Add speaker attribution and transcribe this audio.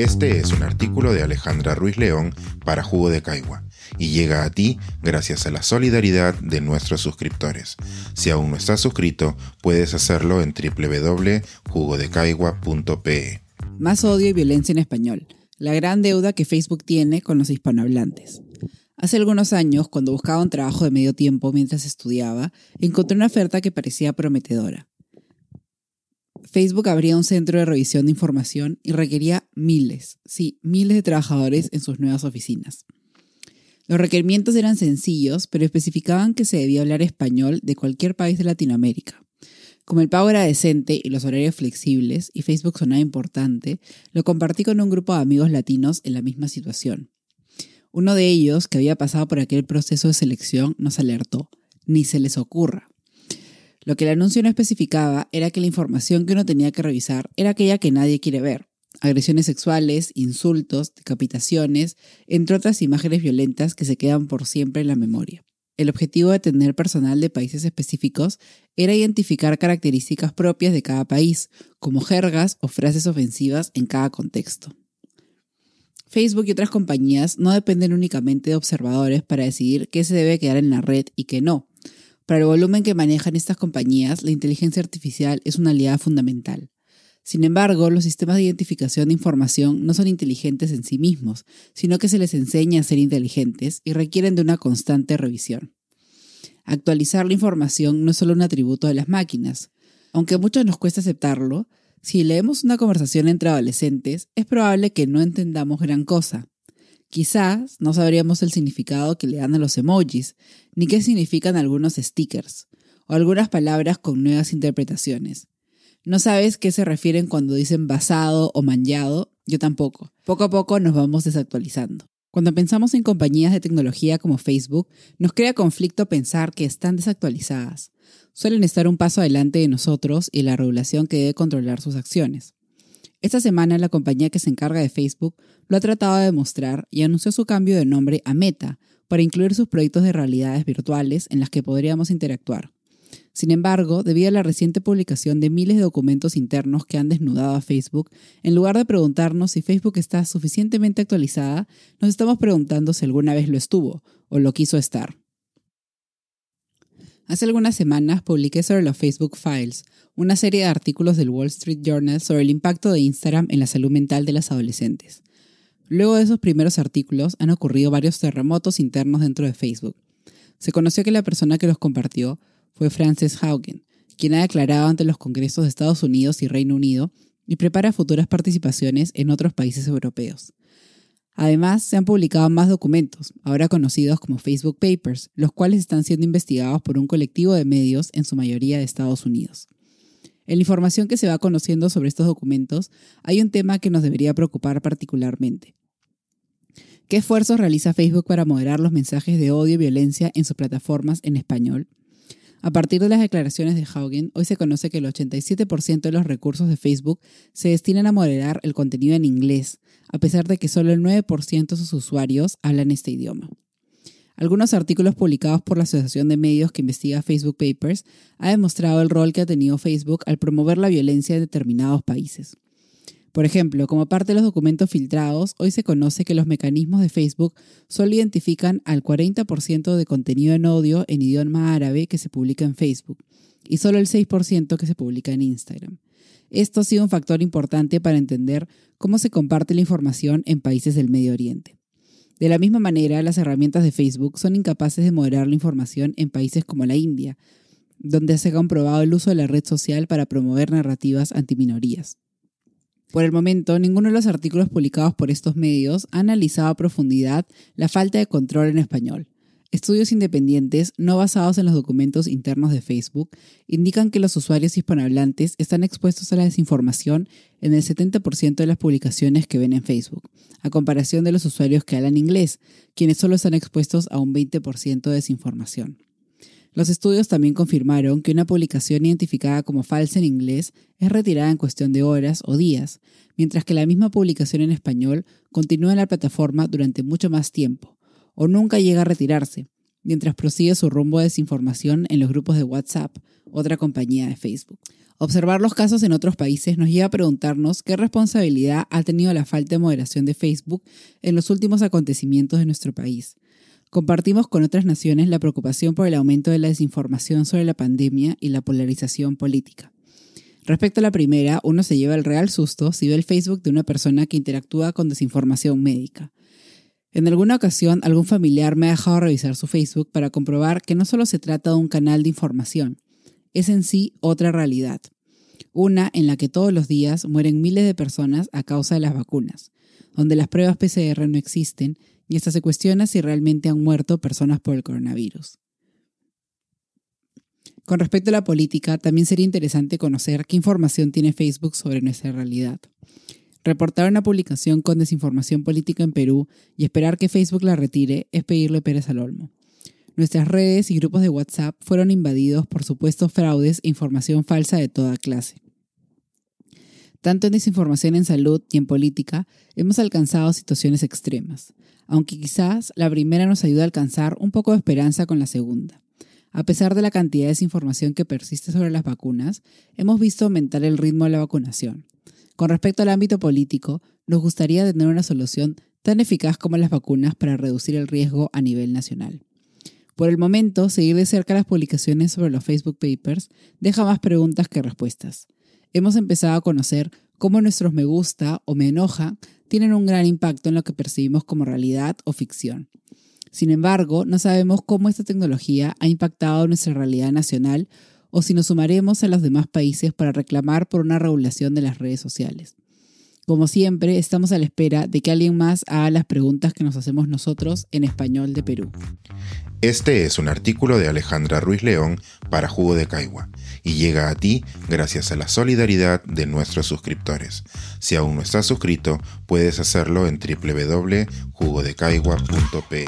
Speaker 1: Este es un artículo de Alejandra Ruiz León para Jugo de Caigua y llega a ti gracias a la solidaridad de nuestros suscriptores. Si aún no estás suscrito, puedes hacerlo en www.jugodecaigua.pe.
Speaker 2: Más odio y violencia en español. La gran deuda que Facebook tiene con los hispanohablantes. Hace algunos años, cuando buscaba un trabajo de medio tiempo mientras estudiaba, encontré una oferta que parecía prometedora. Facebook abría un centro de revisión de información y requería miles, sí, miles de trabajadores en sus nuevas oficinas. Los requerimientos eran sencillos, pero especificaban que se debía hablar español de cualquier país de Latinoamérica. Como el pago era decente y los horarios flexibles, y Facebook sonaba importante, lo compartí con un grupo de amigos latinos en la misma situación. Uno de ellos, que había pasado por aquel proceso de selección, nos alertó, ni se les ocurra. Lo que el anuncio no especificaba era que la información que uno tenía que revisar era aquella que nadie quiere ver. Agresiones sexuales, insultos, decapitaciones, entre otras imágenes violentas que se quedan por siempre en la memoria. El objetivo de tener personal de países específicos era identificar características propias de cada país, como jergas o frases ofensivas en cada contexto. Facebook y otras compañías no dependen únicamente de observadores para decidir qué se debe quedar en la red y qué no. Para el volumen que manejan estas compañías, la inteligencia artificial es una aliada fundamental. Sin embargo, los sistemas de identificación de información no son inteligentes en sí mismos, sino que se les enseña a ser inteligentes y requieren de una constante revisión. Actualizar la información no es solo un atributo de las máquinas. Aunque a muchos nos cuesta aceptarlo, si leemos una conversación entre adolescentes, es probable que no entendamos gran cosa. Quizás no sabríamos el significado que le dan a los emojis, ni qué significan algunos stickers, o algunas palabras con nuevas interpretaciones. No sabes qué se refieren cuando dicen basado o manchado, yo tampoco. Poco a poco nos vamos desactualizando. Cuando pensamos en compañías de tecnología como Facebook, nos crea conflicto pensar que están desactualizadas. Suelen estar un paso adelante de nosotros y la regulación que debe controlar sus acciones. Esta semana la compañía que se encarga de Facebook lo ha tratado de demostrar y anunció su cambio de nombre a Meta para incluir sus proyectos de realidades virtuales en las que podríamos interactuar. Sin embargo, debido a la reciente publicación de miles de documentos internos que han desnudado a Facebook, en lugar de preguntarnos si Facebook está suficientemente actualizada, nos estamos preguntando si alguna vez lo estuvo o lo quiso estar. Hace algunas semanas publiqué sobre los Facebook Files, una serie de artículos del Wall Street Journal sobre el impacto de Instagram en la salud mental de las adolescentes. Luego de esos primeros artículos han ocurrido varios terremotos internos dentro de Facebook. Se conoció que la persona que los compartió fue Frances Haugen, quien ha declarado ante los congresos de Estados Unidos y Reino Unido y prepara futuras participaciones en otros países europeos. Además, se han publicado más documentos, ahora conocidos como Facebook Papers, los cuales están siendo investigados por un colectivo de medios, en su mayoría de Estados Unidos. En la información que se va conociendo sobre estos documentos, hay un tema que nos debería preocupar particularmente. ¿Qué esfuerzos realiza Facebook para moderar los mensajes de odio y violencia en sus plataformas en español? A partir de las declaraciones de Haugen, hoy se conoce que el 87% de los recursos de Facebook se destinan a moderar el contenido en inglés, a pesar de que solo el 9% de sus usuarios hablan este idioma. Algunos artículos publicados por la Asociación de Medios que investiga Facebook Papers han demostrado el rol que ha tenido Facebook al promover la violencia en determinados países. Por ejemplo, como parte de los documentos filtrados, hoy se conoce que los mecanismos de Facebook solo identifican al 40% de contenido en odio en idioma árabe que se publica en Facebook y solo el 6% que se publica en Instagram. Esto ha sido un factor importante para entender cómo se comparte la información en países del Medio Oriente. De la misma manera, las herramientas de Facebook son incapaces de moderar la información en países como la India, donde se ha comprobado el uso de la red social para promover narrativas antiminorías. Por el momento, ninguno de los artículos publicados por estos medios ha analizado a profundidad la falta de control en español. Estudios independientes, no basados en los documentos internos de Facebook, indican que los usuarios hispanohablantes están expuestos a la desinformación en el 70% de las publicaciones que ven en Facebook, a comparación de los usuarios que hablan inglés, quienes solo están expuestos a un 20% de desinformación. Los estudios también confirmaron que una publicación identificada como falsa en inglés es retirada en cuestión de horas o días, mientras que la misma publicación en español continúa en la plataforma durante mucho más tiempo, o nunca llega a retirarse, mientras prosigue su rumbo de desinformación en los grupos de WhatsApp, otra compañía de Facebook. Observar los casos en otros países nos lleva a preguntarnos qué responsabilidad ha tenido la falta de moderación de Facebook en los últimos acontecimientos de nuestro país. Compartimos con otras naciones la preocupación por el aumento de la desinformación sobre la pandemia y la polarización política. Respecto a la primera, uno se lleva el real susto si ve el Facebook de una persona que interactúa con desinformación médica. En alguna ocasión, algún familiar me ha dejado revisar su Facebook para comprobar que no solo se trata de un canal de información, es en sí otra realidad. Una en la que todos los días mueren miles de personas a causa de las vacunas, donde las pruebas PCR no existen y hasta se cuestiona si realmente han muerto personas por el coronavirus. Con respecto a la política, también sería interesante conocer qué información tiene Facebook sobre nuestra realidad. Reportar una publicación con desinformación política en Perú y esperar que Facebook la retire es pedirle Pérez al Olmo. Nuestras redes y grupos de WhatsApp fueron invadidos por supuestos fraudes e información falsa de toda clase. Tanto en desinformación en salud y en política, hemos alcanzado situaciones extremas, aunque quizás la primera nos ayude a alcanzar un poco de esperanza con la segunda. A pesar de la cantidad de desinformación que persiste sobre las vacunas, hemos visto aumentar el ritmo de la vacunación. Con respecto al ámbito político, nos gustaría tener una solución tan eficaz como las vacunas para reducir el riesgo a nivel nacional. Por el momento, seguir de cerca las publicaciones sobre los Facebook Papers deja más preguntas que respuestas. Hemos empezado a conocer cómo nuestros me gusta o me enoja tienen un gran impacto en lo que percibimos como realidad o ficción. Sin embargo, no sabemos cómo esta tecnología ha impactado nuestra realidad nacional o si nos sumaremos a los demás países para reclamar por una regulación de las redes sociales. Como siempre, estamos a la espera de que alguien más haga las preguntas que nos hacemos nosotros en español de Perú.
Speaker 1: Este es un artículo de Alejandra Ruiz León para Jugo de Caigua y llega a ti gracias a la solidaridad de nuestros suscriptores. Si aún no estás suscrito, puedes hacerlo en www.jugodecaigua.pe.